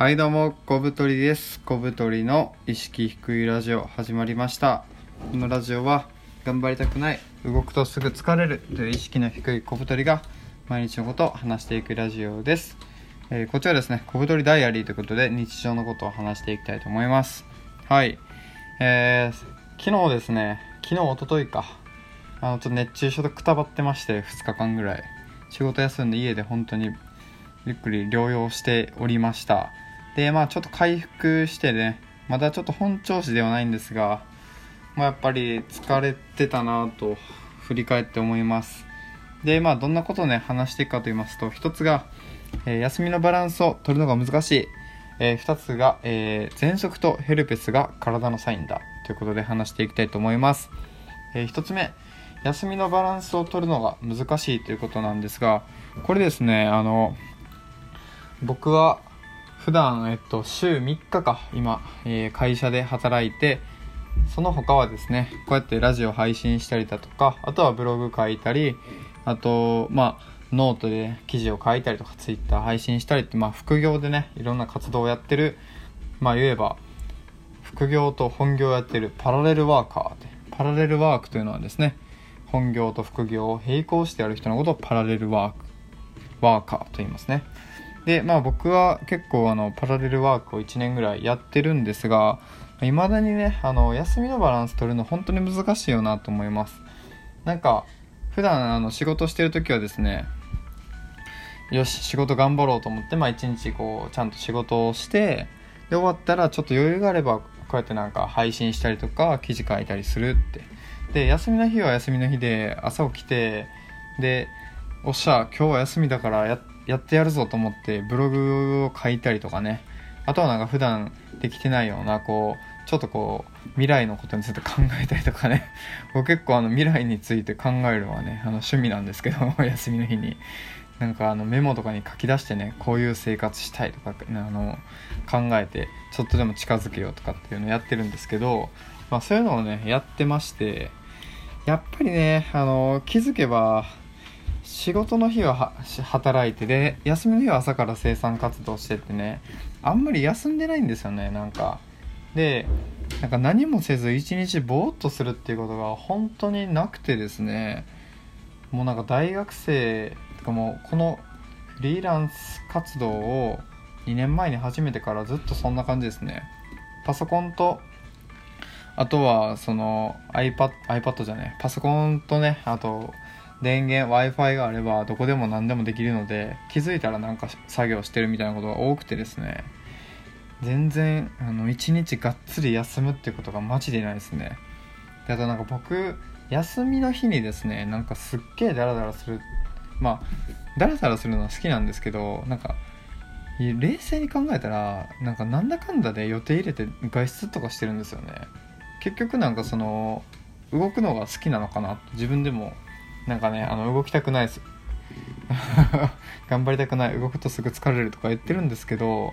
はいどうも小太りです。小太りの意識低いラジオ始まりました。このラジオは頑張りたくない動くとすぐ疲れるという意識の低い小太りが毎日のことを話していくラジオです、えーこちらですね小太りダイアリーということで日常のことを話していきたいと思います。はい。えー、昨日ですね昨日一昨日か。あのちょっと熱中症でくたばってまして2日間ぐらい。仕事休んで家で本当にゆっくり療養しておりました。でまあちょっと回復してねまだちょっと本調子ではないんですが、まあ、やっぱり疲れてたなと振り返って思います。でまあどんなことをね話していくかと言いますと一つが、えー休みのバランスを取るのが難しい、えー二つが、えー、喘息とヘルペスが体のサインだ。ということで話していきたいと思います、えー一つ目休みのバランスを取るのが難しいということなんですがこれですねあの僕は普段えっと週3日か今、えー会社で働いてその他はですねこうやってラジオ配信したりだとかあとはブログ書いたりあとまあノートで記事を書いたりとかツイッター配信したりってまあ副業でねいろんな活動をやってるまあ言えば副業と本業をやってるパラレルワーカーでパラレルワークというのはですね本業と副業を並行してやる人のことをパラレルワークワーカーと言いますね。でまあ僕は結構あのパラレルワークを1年ぐらいやってるんですがいまだにねあの休みのバランス取るの本当に難しいよなと思います。なんか普段あの仕事してる時はですねよし仕事頑張ろうと思ってまあ一日こうちゃんと仕事をしてで終わったらちょっと余裕があればこうやってなんか配信したりとか記事書いたりするって。で休みの日は休みの日で朝起きてでおっしゃ今日は休みだからやっやってやるぞと思ってブログを書いたりとかね。あとはなんか普段できてないようなこうちょっとこう未来のことについて考えたりとかね。僕結構あの未来について考えるのはねあの趣味なんですけど 休みの日に。なんかあのメモとかに書き出してねこういう生活したいとかあの考えてちょっとでも近づけようとかっていうのをやってるんですけど、まあ、そういうのをねやってましてやっぱりねあの気づけば仕事の日は働いてで休みの日は朝から生産活動してってねあんまり休んでないんですよねなんか。でなんか何もせず一日ぼーっとするっていうことが本当になくてですねもうなんか大学生とかもこのフリーランス活動を2年前に始めてからずっとそんな感じですね。パソコンとあとはその iPad, iPad じゃねパソコンとねあと電源 w i f i があればどこでも何でもできるので気づいたらなんか作業してるみたいなことが多くてですね。全然あの一日がっつり休むってことがマジでないですね。であとなんか僕休みの日にですねなんかすっげえダラダラするまあダラダラするのは好きなんですけどなんか冷静に考えたらなんかなんだかんだで予定入れて外出とかしてるんですよね。結局なんかその動くのが好きなのかな自分でもなんかねあの動きたくないです。頑張りたくない。動くとすぐ疲れるとか言ってるんですけど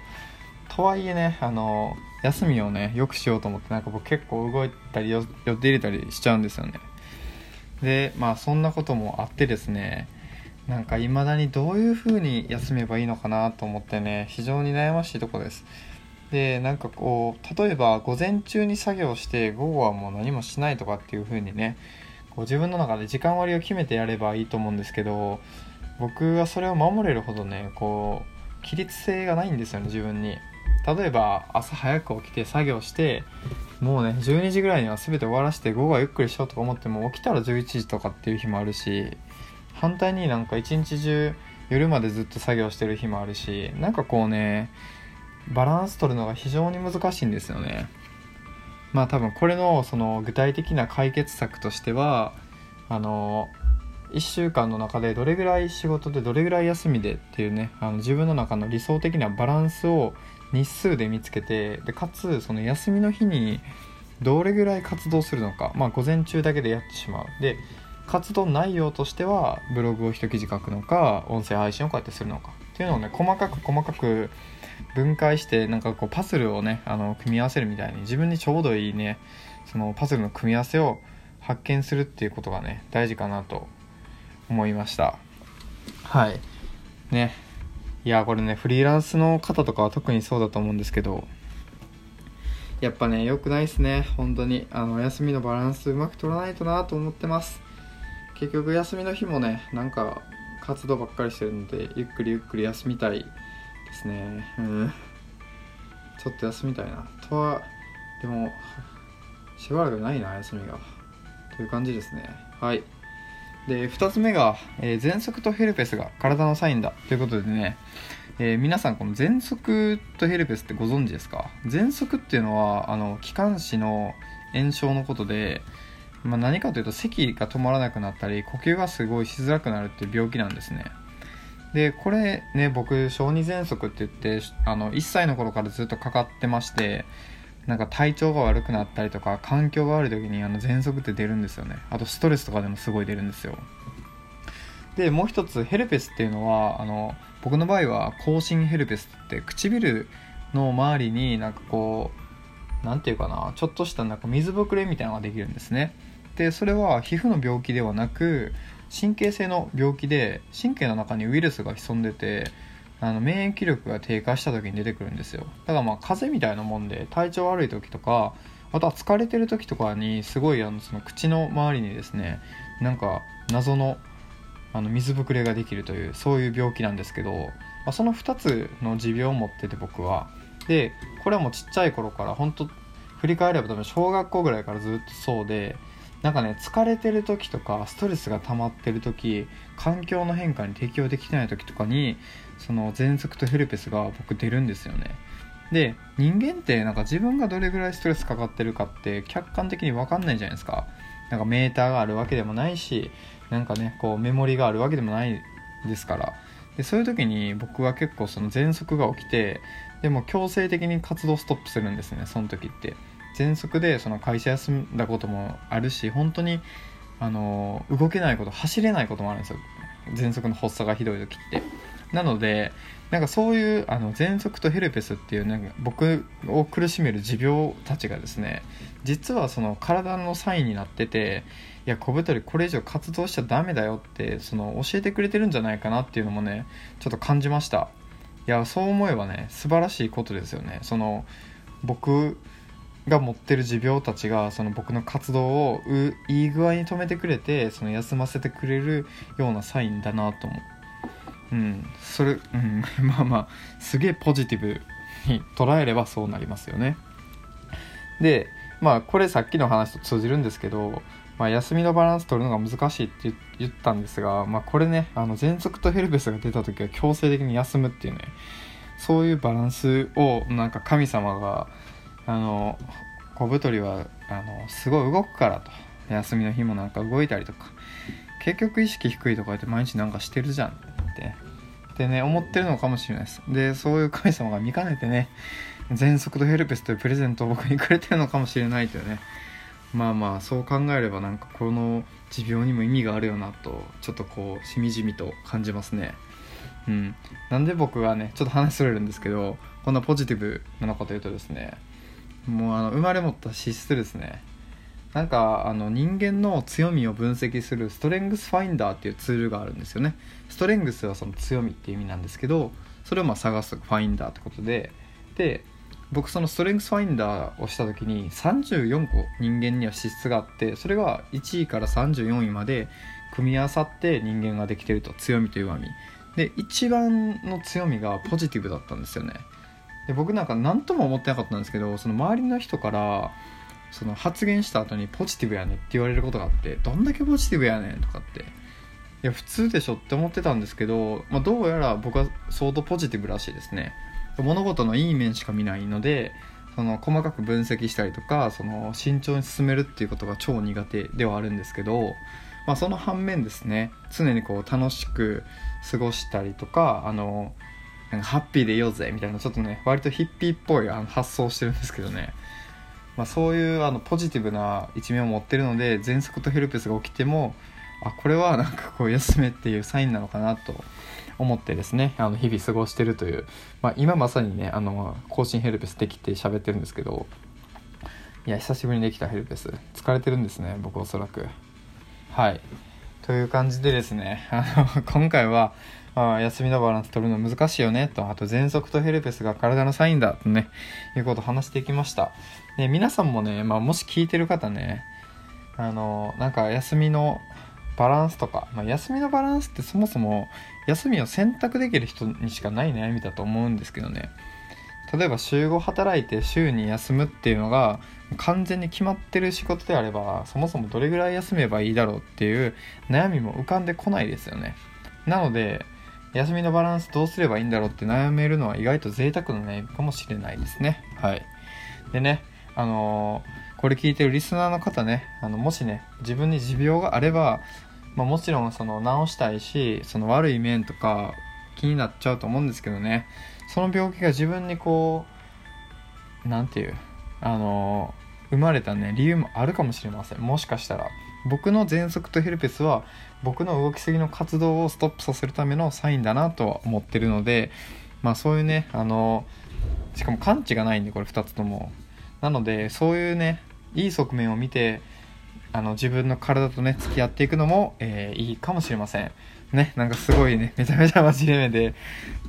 とはいえねあの休みをねよくしようと思ってなんか僕結構動いたりよ予定入れたりしちゃうんですよね。でまあそんなこともあってですねなんか未だにどういう風に休めばいいのかなと思ってね非常に悩ましいとこです。でなんかこう例えば午前中に作業して午後はもう何もしないとかっていう風にねこう自分の中で時間割を決めてやればいいと思うんですけど僕はそれを守れるほどねこう規律性がないんですよね自分に。例えば朝早く起きて作業してもうね12時ぐらいには全て終わらせて午後はゆっくりしようとか思っても起きたら11時とかっていう日もあるし反対になんか一日中夜までずっと作業してる日もあるしなんかこうねバランス取るのが非常に難しいんですよね。まあ多分これのその具体的な解決策としてはあの1週間の中でどれぐらい仕事でどれぐらい休みでっていうねあの自分の中の理想的なバランスを日数で見つけてでかつその休みの日にどれぐらい活動するのかまあ午前中だけでやってしまう。で活動内容としてはブログを一記事書くのか音声配信をこうやってするのか。っていうのをね細かく細かく分解してなんかこうパズルをねあの組み合わせるみたいに自分にちょうどいいねそのパズルの組み合わせを発見するっていうことがね大事かなと思いました。はい。ね。いやこれねフリーランスの方とかは特にそうだと思うんですけどやっぱね良くないっすね。本当に。あの休みのバランスうまく取らないとなと思ってます。結局休みの日もねなんか活動ばっかりしてるのでゆっくりゆっくり休みたいですね。うん。ちょっと休みたいな。とはでもしばらくないな休みが。という感じですね。はい。で2つ目が、えー、喘息とヘルペスが体のサインだ。ということでね、えー、皆さんこの喘息とヘルペスってご存知ですか？喘息っていうのはあの気管支の炎症のことで、まあ、何かというと咳が止まらなくなったり呼吸がすごいしづらくなるっていう病気なんですね。でこれね僕小児喘息って言ってあの1歳の頃からずっとかかってましてなんか体調が悪くなったりとか環境が悪い時にあの喘息って出るんですよね。あとストレスとかでもすごい出るんですよ。でもう一つヘルペスっていうのはあの僕の場合は口唇ヘルペスって唇の周りになんかこう何て言うかなちょっとしたなんか水ぶくれみたいなのができるんですね。でそれは皮膚の病気ではなく神経性の病気で神経の中にウイルスが潜んでてあの免疫力が低下した時に出てくるんですよ。だからまあ風邪みたいなもんで体調悪い時とかあとは疲れてる時とかにすごいあのその口の周りにですねなんか謎のあの水ぶくれができるというそういう病気なんですけど、まあ、その2つの持病を持ってて僕は。でこれはもうちっちゃい頃から本当振り返れば多分小学校ぐらいからずっとそうでなんかね疲れてる時とかストレスが溜まってる時環境の変化に適応できてない時とかにその喘息とヘルペスが僕出るんですよね。で人間ってなんか自分がどれぐらいストレスかかってるかって客観的に分かんないじゃないですか。なんかメーターがあるわけでもないしなんかねこうメモリがあるわけでもないですから。でそういう時に僕は結構その喘息が起きてでも強制的に活動ストップするんですねその時って。喘息でその会社休んだこともあるし本当にあの動けないこと走れないこともあるんですよ。喘息の発作がひどい時って。なのでなんかそういうあの喘息とヘルペスっていうなんか僕を苦しめる持病たちがですね実はその体のサインになってていや小太りこれ以上活動しちゃダメだよってその教えてくれてるんじゃないかなっていうのもねちょっと感じました。いやそう思えばね素晴らしいことですよね。その僕が持ってる持病たちがその僕の活動をいい具合に止めてくれてその休ませてくれるようなサインだなと思う。うんそれ、うん、まあまあすげえポジティブに捉えればそうなりますよね。でまあこれさっきの話と通じるんですけど、まあ、休みのバランス取るのが難しいって言ったんですが、まあ、これねあの喘息とヘルペスが出た時は強制的に休むっていうねそういうバランスをなんか神様があの小太りはあのすごい動くからと。休みの日もなんか動いたりとか。結局意識低いとか言って毎日なんかしてるじゃんって。でね思ってるのかもしれないです。でそういう神様が見かねてね全速度ヘルペスというプレゼントを僕にくれてるのかもしれないというね。まあまあそう考えればなんかこの持病にも意味があるよなとちょっとこうしみじみと感じますね。うん。なんで僕がねちょっと話それるんですけどこんなポジティブなのかというとですねもうあの生まれ持った資質ですね。なんかあの人間の強みを分析するストレングスファインダーっていうツールがあるんですよね。ストレングスはその強みっていう意味なんですけどそれをまあ探すファインダーってことで。で僕そのストレングスファインダーをした時に34個人間には資質があってそれが1位から34位まで組み合わさって人間ができてると。強みと弱み。で一番の強みがポジティブだったんですよね。で僕なんか何とも思ってなかったんですけどその周りの人からその発言した後にポジティブやねって言われることがあってどんだけポジティブやねんとかって。いや普通でしょって思ってたんですけど、まあ、どうやら僕は相当ポジティブらしいですね。物事のいい面しか見ないのでその細かく分析したりとかその慎重に進めるっていうことが超苦手ではあるんですけど、まあ、その反面ですね常にこう楽しく過ごしたりとかあのなんかハッピーでいようぜみたいなちょっとね割とヒッピーっぽいあの発想してるんですけどね、まあ、そういうあのポジティブな一面を持ってるので喘息とヘルペスが起きてもあこれはなんかこう休めっていうサインなのかなと思ってですね。あの日々過ごしてるという、まあ、今まさにねあの更新ヘルペスできて喋ってるんですけど。いや久しぶりにできたヘルペス。疲れてるんですね僕おそらく。はい。という感じでですねあの 今回はあ休みのバランス取るの難しいよねと。あと喘息とヘルペスが体のサインだとねいうことを話していきました。で皆さんもね、まあ、もし聞いてる方ねあのなんか休みのバランスとか、まあ、休みのバランスってそもそも休みを選択できる人にしかない悩みだと思うんですけどね。例えば週5働いて週に休むっていうのが完全に決まってる仕事であればそもそもどれぐらい休めばいいだろうっていう悩みも浮かんでこないですよね。なので休みのバランスどうすればいいんだろうって悩めるのは意外と贅沢な悩みかもしれないですね。はい。でねあのー、これ聞いてるリスナーの方ねあのもしね自分に持病があれば、まあ、もちろんその治したいしその悪い面とか気になっちゃうと思うんですけどね。その病気が自分にこう何て言うあの、生まれたね理由もあるかもしれません。もしかしたら僕の喘息とヘルペスは僕の動きすぎの活動をストップさせるためのサインだなとは思ってるのでまあそういうねあのしかも感知がないんでこれ2つとも。なのでそういうねいい側面を見てあの自分の体とね付き合っていくのも、えー、いいかもしれません。ねなんかすごいねめちゃめちゃ真面目で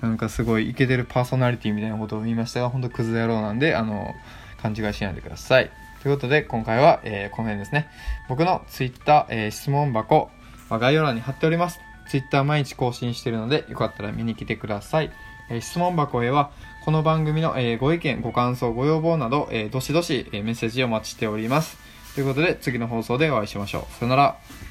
なんかすごいイケてるパーソナリティみたいなことを言いましたが本当クズ野郎なんであの勘違いしないでください。ということで今回は、えー、この辺ですね。僕の Twitter、えー、質問箱は概要欄に貼っております。Twitter 毎日更新してるのでよかったら見に来てください、え、質問箱へはこの番組の、え、ご意見ご感想ご要望など、え、どしどし、え、メッセージをお待ちしております。ということで次の放送でお会いしましょう。さよなら。